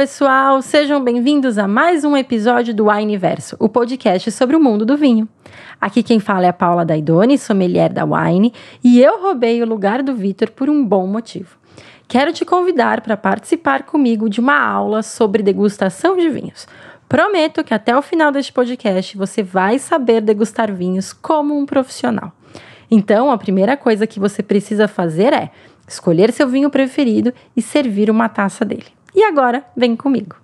pessoal, sejam bem-vindos a mais um episódio do Wineverso, o podcast sobre o mundo do vinho. Aqui quem fala é a Paula Daidoni, sommelier da Wine, e eu roubei o lugar do Vitor por um bom motivo. Quero te convidar para participar comigo de uma aula sobre degustação de vinhos. Prometo que até o final deste podcast você vai saber degustar vinhos como um profissional. Então, a primeira coisa que você precisa fazer é escolher seu vinho preferido e servir uma taça dele. E agora, vem comigo.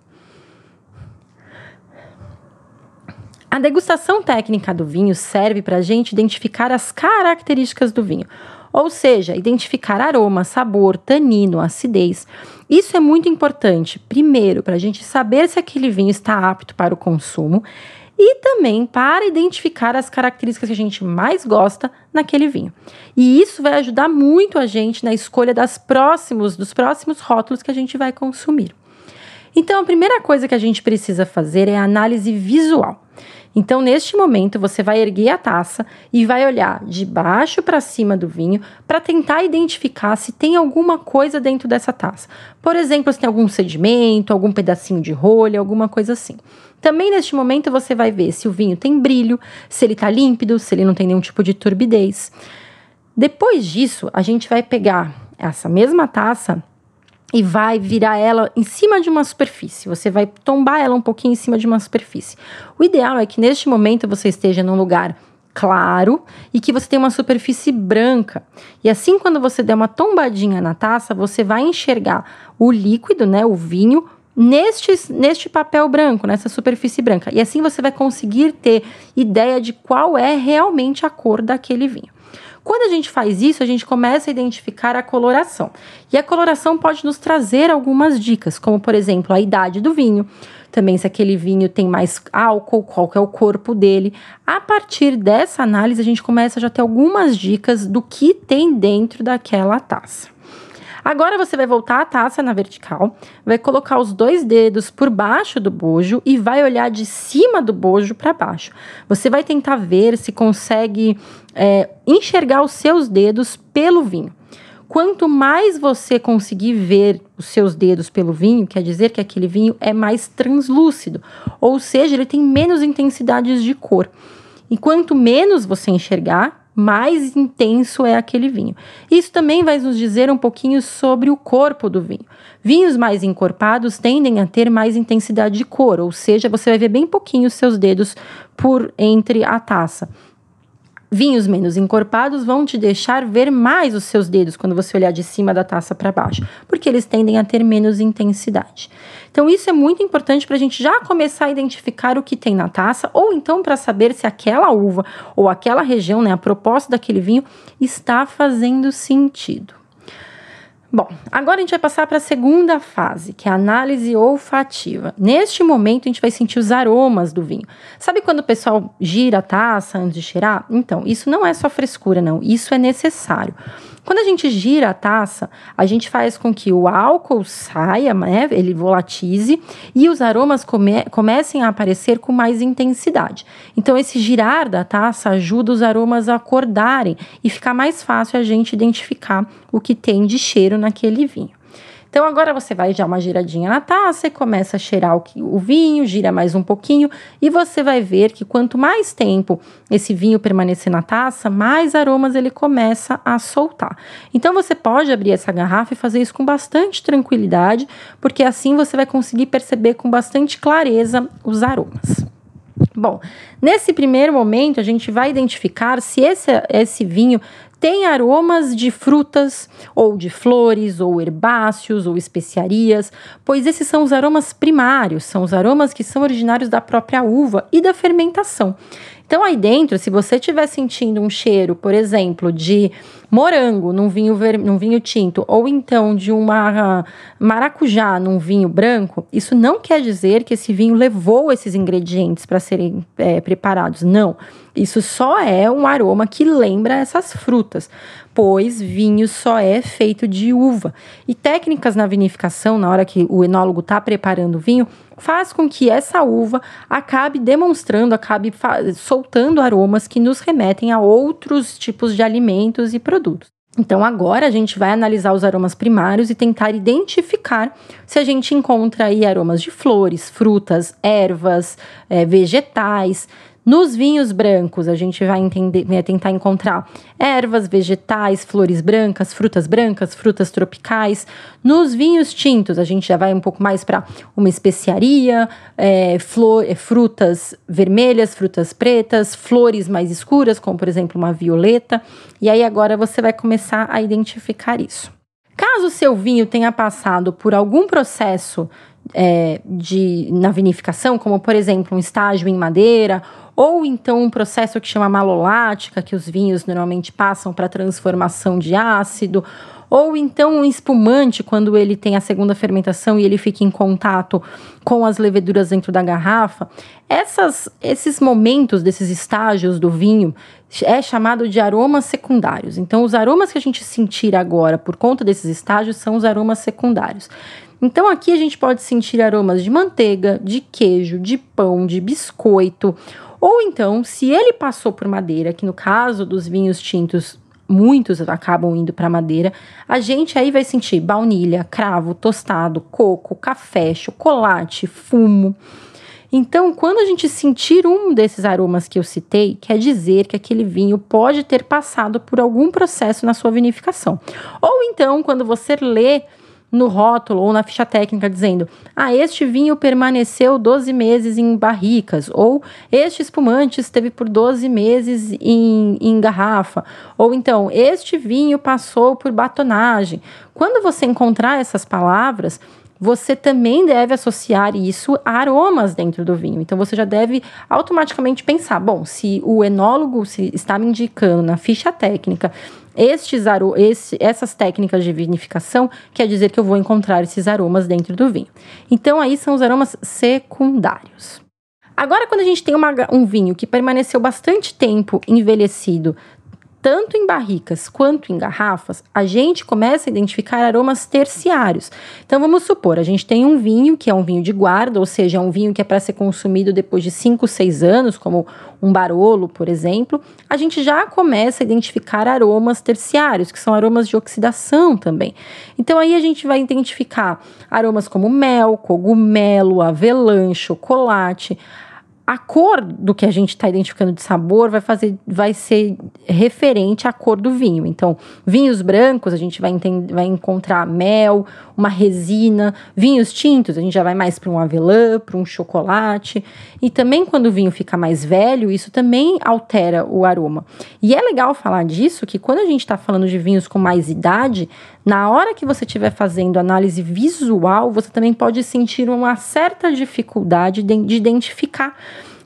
A degustação técnica do vinho serve para a gente identificar as características do vinho, ou seja, identificar aroma, sabor, tanino, acidez. Isso é muito importante, primeiro, para a gente saber se aquele vinho está apto para o consumo e também para identificar as características que a gente mais gosta naquele vinho. E isso vai ajudar muito a gente na escolha das próximos, dos próximos rótulos que a gente vai consumir. Então, a primeira coisa que a gente precisa fazer é a análise visual. Então, neste momento, você vai erguer a taça e vai olhar de baixo para cima do vinho para tentar identificar se tem alguma coisa dentro dessa taça. Por exemplo, se tem algum sedimento, algum pedacinho de rolha, alguma coisa assim. Também neste momento você vai ver se o vinho tem brilho, se ele está límpido, se ele não tem nenhum tipo de turbidez. Depois disso, a gente vai pegar essa mesma taça e vai virar ela em cima de uma superfície. Você vai tombar ela um pouquinho em cima de uma superfície. O ideal é que neste momento você esteja num lugar claro e que você tenha uma superfície branca. E assim, quando você der uma tombadinha na taça, você vai enxergar o líquido, né, o vinho, neste, neste papel branco, nessa superfície branca. E assim você vai conseguir ter ideia de qual é realmente a cor daquele vinho. Quando a gente faz isso, a gente começa a identificar a coloração. E a coloração pode nos trazer algumas dicas, como por exemplo, a idade do vinho, também se aquele vinho tem mais álcool, qual que é o corpo dele. A partir dessa análise, a gente começa a já ter algumas dicas do que tem dentro daquela taça. Agora você vai voltar a taça na vertical, vai colocar os dois dedos por baixo do bojo e vai olhar de cima do bojo para baixo. Você vai tentar ver se consegue é, enxergar os seus dedos pelo vinho. Quanto mais você conseguir ver os seus dedos pelo vinho, quer dizer que aquele vinho é mais translúcido, ou seja, ele tem menos intensidades de cor. E quanto menos você enxergar, mais intenso é aquele vinho. Isso também vai nos dizer um pouquinho sobre o corpo do vinho. Vinhos mais encorpados tendem a ter mais intensidade de cor, ou seja, você vai ver bem pouquinho os seus dedos por entre a taça. Vinhos menos encorpados vão te deixar ver mais os seus dedos quando você olhar de cima da taça para baixo, porque eles tendem a ter menos intensidade. Então, isso é muito importante para a gente já começar a identificar o que tem na taça, ou então para saber se aquela uva ou aquela região, né, a proposta daquele vinho, está fazendo sentido. Bom, agora a gente vai passar para a segunda fase, que é a análise olfativa. Neste momento, a gente vai sentir os aromas do vinho. Sabe quando o pessoal gira a taça antes de cheirar? Então, isso não é só frescura, não. Isso é necessário. Quando a gente gira a taça, a gente faz com que o álcool saia, né, ele volatize e os aromas come comecem a aparecer com mais intensidade. Então, esse girar da taça ajuda os aromas a acordarem e ficar mais fácil a gente identificar o que tem de cheiro naquele vinho. Então agora você vai dar uma giradinha na taça e começa a cheirar o, o vinho, gira mais um pouquinho e você vai ver que quanto mais tempo esse vinho permanecer na taça, mais aromas ele começa a soltar. Então você pode abrir essa garrafa e fazer isso com bastante tranquilidade, porque assim você vai conseguir perceber com bastante clareza os aromas. Bom, nesse primeiro momento a gente vai identificar se esse, esse vinho tem aromas de frutas, ou de flores, ou herbáceos, ou especiarias, pois esses são os aromas primários, são os aromas que são originários da própria uva e da fermentação. Então, aí dentro, se você estiver sentindo um cheiro, por exemplo, de morango num vinho, ver, num vinho tinto, ou então de uma maracujá num vinho branco, isso não quer dizer que esse vinho levou esses ingredientes para serem é, preparados. Não. Isso só é um aroma que lembra essas frutas, pois vinho só é feito de uva. E técnicas na vinificação, na hora que o enólogo está preparando o vinho, faz com que essa uva acabe demonstrando, acabe soltando aromas que nos remetem a outros tipos de alimentos e produtos. Então, agora a gente vai analisar os aromas primários e tentar identificar se a gente encontra aí aromas de flores, frutas, ervas, é, vegetais, nos vinhos brancos, a gente vai, entender, vai tentar encontrar ervas, vegetais, flores brancas, frutas brancas, frutas tropicais. Nos vinhos tintos, a gente já vai um pouco mais para uma especiaria, é, flor, é, frutas vermelhas, frutas pretas, flores mais escuras, como por exemplo uma violeta. E aí agora você vai começar a identificar isso. Caso seu vinho tenha passado por algum processo é, de, na vinificação, como por exemplo um estágio em madeira ou então um processo que chama malolática, que os vinhos normalmente passam para transformação de ácido, ou então um espumante, quando ele tem a segunda fermentação e ele fica em contato com as leveduras dentro da garrafa. Essas, esses momentos desses estágios do vinho é chamado de aromas secundários. Então, os aromas que a gente sentir agora por conta desses estágios são os aromas secundários. Então, aqui a gente pode sentir aromas de manteiga, de queijo, de pão, de biscoito ou então, se ele passou por madeira, que no caso dos vinhos tintos muitos acabam indo para madeira, a gente aí vai sentir baunilha, cravo, tostado, coco, café, chocolate, fumo. Então, quando a gente sentir um desses aromas que eu citei, quer dizer que aquele vinho pode ter passado por algum processo na sua vinificação. Ou então, quando você lê no rótulo ou na ficha técnica dizendo: ah, este vinho permaneceu 12 meses em barricas, ou este espumante esteve por 12 meses em, em garrafa, ou então este vinho passou por batonagem. Quando você encontrar essas palavras, você também deve associar isso a aromas dentro do vinho. Então você já deve automaticamente pensar: bom, se o enólogo se está me indicando na ficha técnica estes aro esse, essas técnicas de vinificação, quer dizer que eu vou encontrar esses aromas dentro do vinho. Então, aí são os aromas secundários. Agora, quando a gente tem uma, um vinho que permaneceu bastante tempo envelhecido, tanto em barricas quanto em garrafas, a gente começa a identificar aromas terciários. Então vamos supor, a gente tem um vinho que é um vinho de guarda, ou seja, é um vinho que é para ser consumido depois de 5, 6 anos, como um barolo, por exemplo. A gente já começa a identificar aromas terciários, que são aromas de oxidação também. Então aí a gente vai identificar aromas como mel, cogumelo, avelã, chocolate, a cor do que a gente está identificando de sabor vai fazer, vai ser referente à cor do vinho. Então, vinhos brancos a gente vai, entender, vai encontrar mel, uma resina. Vinhos tintos a gente já vai mais para um avelã, para um chocolate. E também quando o vinho fica mais velho, isso também altera o aroma. E é legal falar disso que quando a gente está falando de vinhos com mais idade, na hora que você estiver fazendo análise visual, você também pode sentir uma certa dificuldade de, de identificar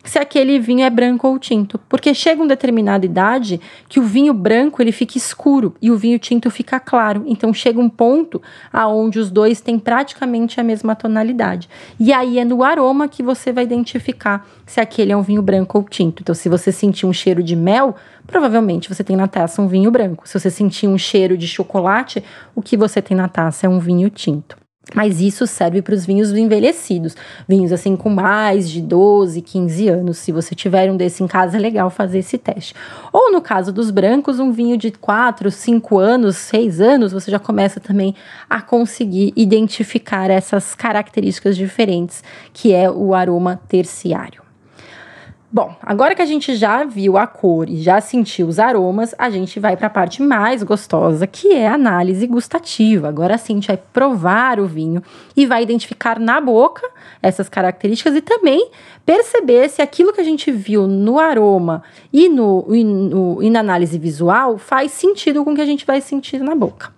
se aquele vinho é branco ou tinto, porque chega uma determinada idade que o vinho branco ele fica escuro e o vinho tinto fica claro. Então chega um ponto aonde os dois têm praticamente a mesma tonalidade. E aí é no aroma que você vai identificar se aquele é um vinho branco ou tinto. Então se você sentir um cheiro de mel, provavelmente você tem na taça um vinho branco. Se você sentir um cheiro de chocolate, o que você tem na taça é um vinho tinto. Mas isso serve para os vinhos envelhecidos, vinhos assim com mais de 12, 15 anos. Se você tiver um desse em casa, é legal fazer esse teste. Ou no caso dos brancos, um vinho de 4, 5 anos, 6 anos, você já começa também a conseguir identificar essas características diferentes, que é o aroma terciário. Bom, agora que a gente já viu a cor e já sentiu os aromas, a gente vai para a parte mais gostosa, que é a análise gustativa. Agora sim, a gente vai provar o vinho e vai identificar na boca essas características e também perceber se aquilo que a gente viu no aroma e, no, e, no, e na análise visual faz sentido com o que a gente vai sentir na boca.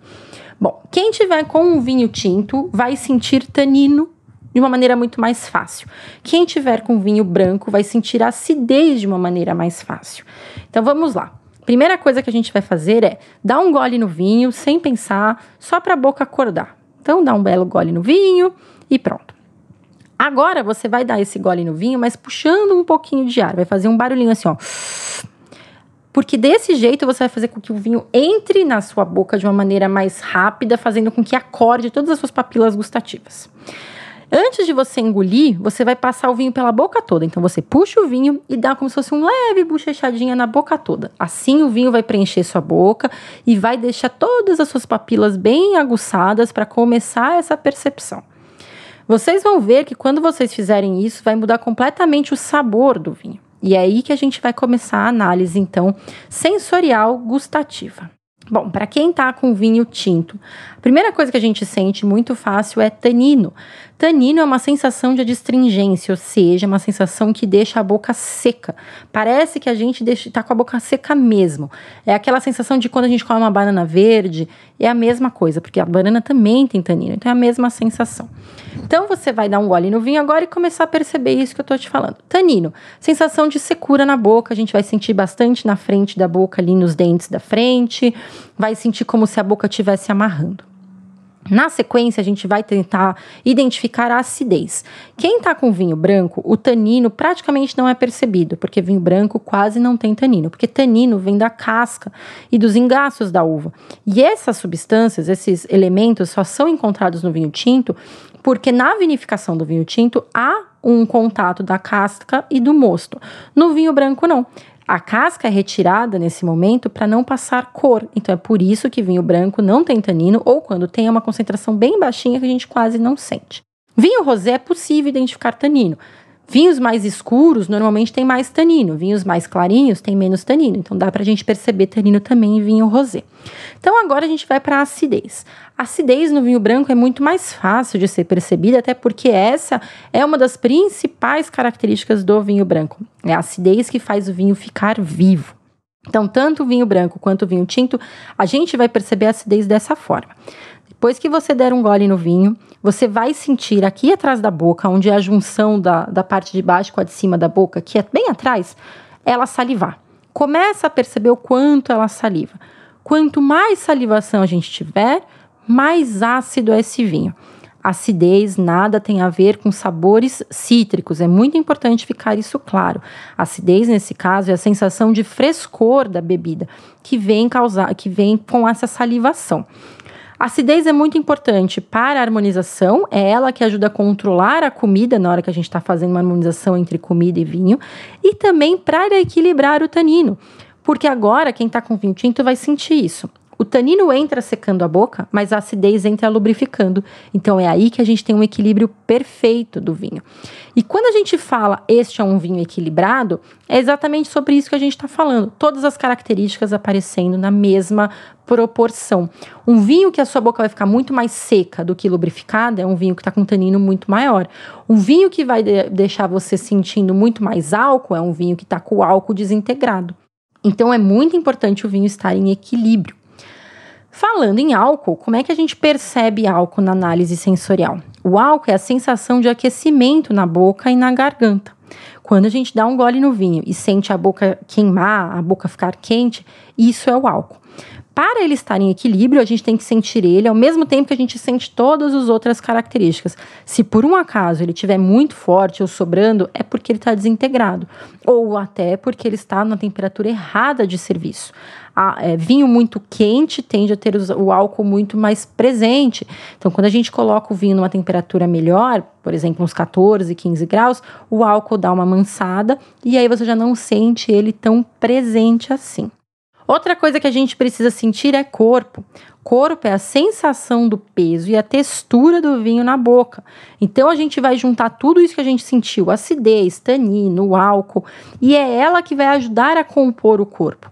Bom, quem tiver com um vinho tinto vai sentir tanino de uma maneira muito mais fácil. Quem tiver com vinho branco vai sentir a acidez de uma maneira mais fácil. Então vamos lá. Primeira coisa que a gente vai fazer é dar um gole no vinho sem pensar, só para a boca acordar. Então dá um belo gole no vinho e pronto. Agora você vai dar esse gole no vinho, mas puxando um pouquinho de ar, vai fazer um barulhinho assim, ó. Porque desse jeito você vai fazer com que o vinho entre na sua boca de uma maneira mais rápida, fazendo com que acorde todas as suas papilas gustativas. Antes de você engolir, você vai passar o vinho pela boca toda. Então você puxa o vinho e dá como se fosse um leve bochechadinha na boca toda. Assim o vinho vai preencher sua boca e vai deixar todas as suas papilas bem aguçadas para começar essa percepção. Vocês vão ver que quando vocês fizerem isso, vai mudar completamente o sabor do vinho. E é aí que a gente vai começar a análise, então, sensorial gustativa. Bom, para quem está com vinho tinto, a primeira coisa que a gente sente muito fácil é tanino. Tanino é uma sensação de adstringência, ou seja, uma sensação que deixa a boca seca. Parece que a gente está com a boca seca mesmo. É aquela sensação de quando a gente come uma banana verde, é a mesma coisa, porque a banana também tem tanino, então é a mesma sensação. Então você vai dar um gole no vinho agora e começar a perceber isso que eu estou te falando. Tanino, sensação de secura na boca, a gente vai sentir bastante na frente da boca, ali nos dentes da frente, vai sentir como se a boca estivesse amarrando. Na sequência, a gente vai tentar identificar a acidez. Quem está com vinho branco, o tanino praticamente não é percebido, porque vinho branco quase não tem tanino, porque tanino vem da casca e dos engaços da uva. E essas substâncias, esses elementos, só são encontrados no vinho tinto porque na vinificação do vinho tinto há um contato da casca e do mosto. No vinho branco, não. A casca é retirada nesse momento para não passar cor. Então é por isso que vinho branco não tem tanino ou quando tem é uma concentração bem baixinha que a gente quase não sente. Vinho rosé é possível identificar tanino. Vinhos mais escuros normalmente têm mais tanino, vinhos mais clarinhos têm menos tanino, então dá para a gente perceber tanino também em vinho rosé. Então agora a gente vai para a acidez. A acidez no vinho branco é muito mais fácil de ser percebida, até porque essa é uma das principais características do vinho branco. É a acidez que faz o vinho ficar vivo. Então, tanto o vinho branco quanto o vinho tinto, a gente vai perceber a acidez dessa forma. Depois que você der um gole no vinho, você vai sentir aqui atrás da boca, onde é a junção da, da parte de baixo com a de cima da boca, que é bem atrás, ela salivar. Começa a perceber o quanto ela saliva. Quanto mais salivação a gente tiver, mais ácido é esse vinho. Acidez nada tem a ver com sabores cítricos, é muito importante ficar isso claro. Acidez, nesse caso, é a sensação de frescor da bebida que vem causar, que vem com essa salivação. A acidez é muito importante para a harmonização, é ela que ajuda a controlar a comida na hora que a gente está fazendo uma harmonização entre comida e vinho, e também para equilibrar o tanino, porque agora quem está com vinho tinto vai sentir isso. O tanino entra secando a boca, mas a acidez entra lubrificando. Então é aí que a gente tem um equilíbrio perfeito do vinho. E quando a gente fala este é um vinho equilibrado, é exatamente sobre isso que a gente está falando. Todas as características aparecendo na mesma proporção. Um vinho que a sua boca vai ficar muito mais seca do que lubrificada é um vinho que está com tanino muito maior. Um vinho que vai de deixar você sentindo muito mais álcool é um vinho que está com o álcool desintegrado. Então é muito importante o vinho estar em equilíbrio. Falando em álcool, como é que a gente percebe álcool na análise sensorial? O álcool é a sensação de aquecimento na boca e na garganta. Quando a gente dá um gole no vinho e sente a boca queimar, a boca ficar quente, isso é o álcool. Para ele estar em equilíbrio, a gente tem que sentir ele ao mesmo tempo que a gente sente todas as outras características. Se por um acaso ele estiver muito forte ou sobrando, é porque ele está desintegrado, ou até porque ele está na temperatura errada de serviço. A, é, vinho muito quente tende a ter os, o álcool muito mais presente. Então, quando a gente coloca o vinho numa temperatura melhor, por exemplo, uns 14, 15 graus, o álcool dá uma mansada e aí você já não sente ele tão presente assim. Outra coisa que a gente precisa sentir é corpo. Corpo é a sensação do peso e a textura do vinho na boca. Então a gente vai juntar tudo isso que a gente sentiu, acidez, tanino, álcool, e é ela que vai ajudar a compor o corpo.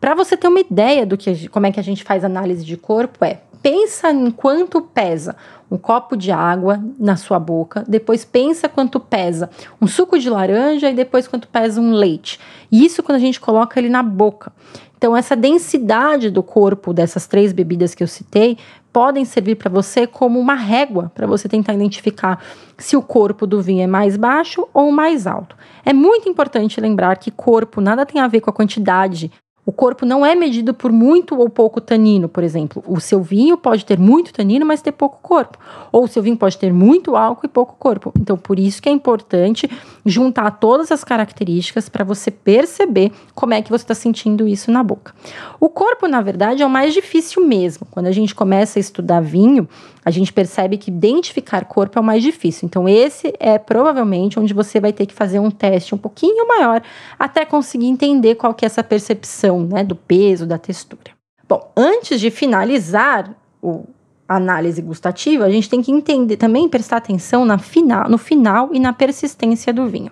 Para você ter uma ideia do que como é que a gente faz análise de corpo é pensa em quanto pesa um copo de água na sua boca, depois pensa quanto pesa um suco de laranja e depois quanto pesa um leite. Isso quando a gente coloca ele na boca. Então, essa densidade do corpo dessas três bebidas que eu citei podem servir para você como uma régua para você tentar identificar se o corpo do vinho é mais baixo ou mais alto. É muito importante lembrar que corpo nada tem a ver com a quantidade. O corpo não é medido por muito ou pouco tanino, por exemplo. O seu vinho pode ter muito tanino, mas ter pouco corpo. Ou o seu vinho pode ter muito álcool e pouco corpo. Então, por isso que é importante juntar todas as características para você perceber como é que você está sentindo isso na boca. O corpo, na verdade, é o mais difícil mesmo. Quando a gente começa a estudar vinho, a gente percebe que identificar corpo é o mais difícil. Então, esse é provavelmente onde você vai ter que fazer um teste um pouquinho maior até conseguir entender qual que é essa percepção né, do peso, da textura. Bom, antes de finalizar o, a análise gustativa, a gente tem que entender também prestar atenção na final, no final e na persistência do vinho.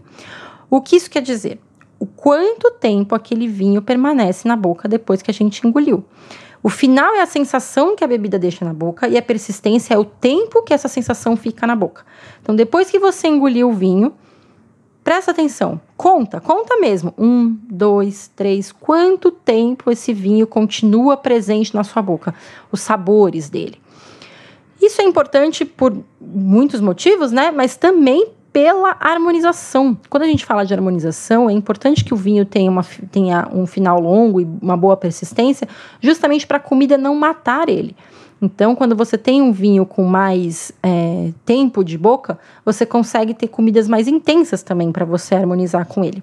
O que isso quer dizer? O quanto tempo aquele vinho permanece na boca depois que a gente engoliu. O final é a sensação que a bebida deixa na boca e a persistência é o tempo que essa sensação fica na boca. Então, depois que você engoliu o vinho, presta atenção, conta, conta mesmo. Um, dois, três. Quanto tempo esse vinho continua presente na sua boca? Os sabores dele. Isso é importante por muitos motivos, né? Mas também pela harmonização. Quando a gente fala de harmonização, é importante que o vinho tenha, uma, tenha um final longo e uma boa persistência, justamente para a comida não matar ele. Então, quando você tem um vinho com mais é, tempo de boca, você consegue ter comidas mais intensas também para você harmonizar com ele.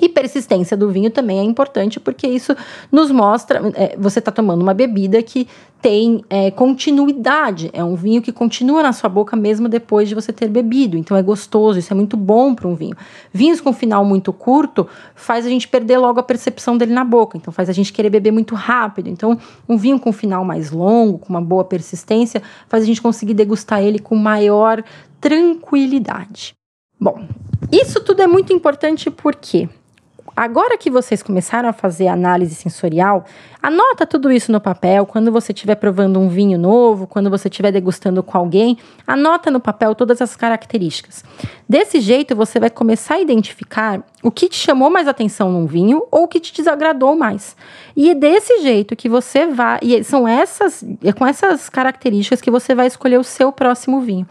E persistência do vinho também é importante, porque isso nos mostra. É, você está tomando uma bebida que tem é, continuidade. É um vinho que continua na sua boca mesmo depois de você ter bebido. Então é gostoso, isso é muito bom para um vinho. Vinhos com final muito curto faz a gente perder logo a percepção dele na boca. Então faz a gente querer beber muito rápido. Então, um vinho com final mais longo, com uma boa persistência, faz a gente conseguir degustar ele com maior tranquilidade. Bom, isso tudo é muito importante porque Agora que vocês começaram a fazer análise sensorial, anota tudo isso no papel. Quando você estiver provando um vinho novo, quando você estiver degustando com alguém, anota no papel todas as características. Desse jeito, você vai começar a identificar o que te chamou mais atenção num vinho ou o que te desagradou mais. E é desse jeito que você vai. E são essas, é com essas características que você vai escolher o seu próximo vinho.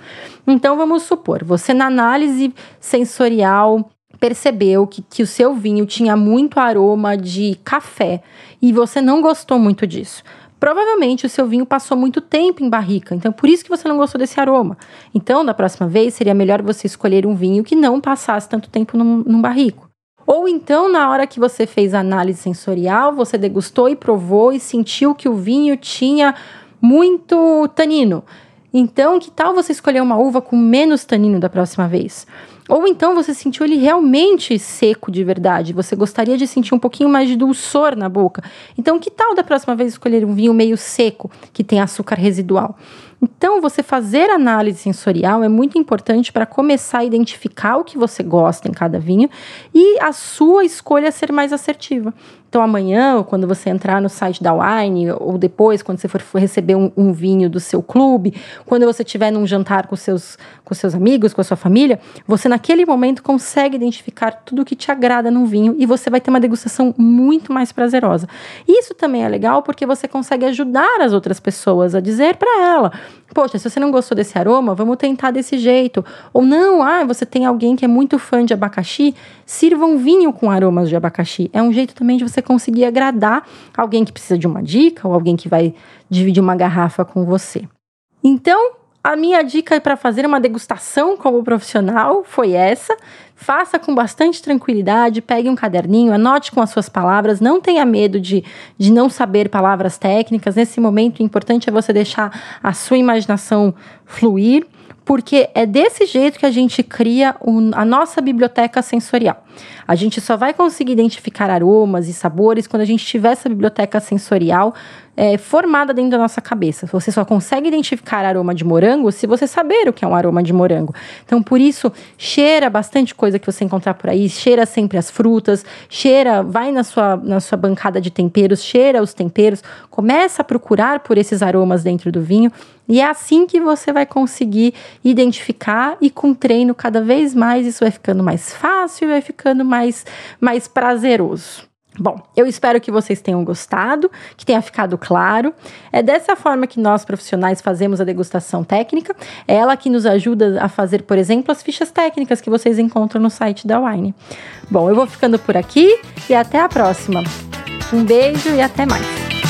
Então, vamos supor, você na análise sensorial percebeu que, que o seu vinho tinha muito aroma de café e você não gostou muito disso. Provavelmente o seu vinho passou muito tempo em barrica, então por isso que você não gostou desse aroma. Então, da próxima vez, seria melhor você escolher um vinho que não passasse tanto tempo num, num barrico. Ou então, na hora que você fez a análise sensorial, você degustou e provou e sentiu que o vinho tinha muito tanino. Então, que tal você escolher uma uva com menos tanino da próxima vez? Ou então você sentiu ele realmente seco de verdade, você gostaria de sentir um pouquinho mais de dulçor na boca. Então, que tal da próxima vez escolher um vinho meio seco, que tem açúcar residual? Então, você fazer análise sensorial é muito importante para começar a identificar o que você gosta em cada vinho e a sua escolha ser mais assertiva. Então, amanhã, quando você entrar no site da Wine, ou depois, quando você for receber um, um vinho do seu clube, quando você estiver num jantar com seus, com seus amigos, com a sua família, você naquele momento consegue identificar tudo o que te agrada no vinho e você vai ter uma degustação muito mais prazerosa. Isso também é legal porque você consegue ajudar as outras pessoas a dizer para ela: Poxa, se você não gostou desse aroma, vamos tentar desse jeito. Ou não, ah, você tem alguém que é muito fã de abacaxi, sirva um vinho com aromas de abacaxi. É um jeito também de você conseguir agradar alguém que precisa de uma dica ou alguém que vai dividir uma garrafa com você. Então, a minha dica para fazer uma degustação como profissional foi essa. Faça com bastante tranquilidade, pegue um caderninho, anote com as suas palavras, não tenha medo de, de não saber palavras técnicas. Nesse momento, o importante é você deixar a sua imaginação fluir, porque é desse jeito que a gente cria a nossa biblioteca sensorial. A gente só vai conseguir identificar aromas e sabores quando a gente tiver essa biblioteca sensorial é, formada dentro da nossa cabeça. Você só consegue identificar aroma de morango se você saber o que é um aroma de morango. Então, por isso, cheira bastante coisa que você encontrar por aí, cheira sempre as frutas, cheira, vai na sua, na sua bancada de temperos, cheira os temperos, começa a procurar por esses aromas dentro do vinho. E é assim que você vai conseguir identificar e com treino cada vez mais isso vai ficando mais fácil, vai ficando mais, mais prazeroso. Bom, eu espero que vocês tenham gostado, que tenha ficado claro. É dessa forma que nós profissionais fazemos a degustação técnica. É ela que nos ajuda a fazer, por exemplo, as fichas técnicas que vocês encontram no site da Wine. Bom, eu vou ficando por aqui e até a próxima. Um beijo e até mais.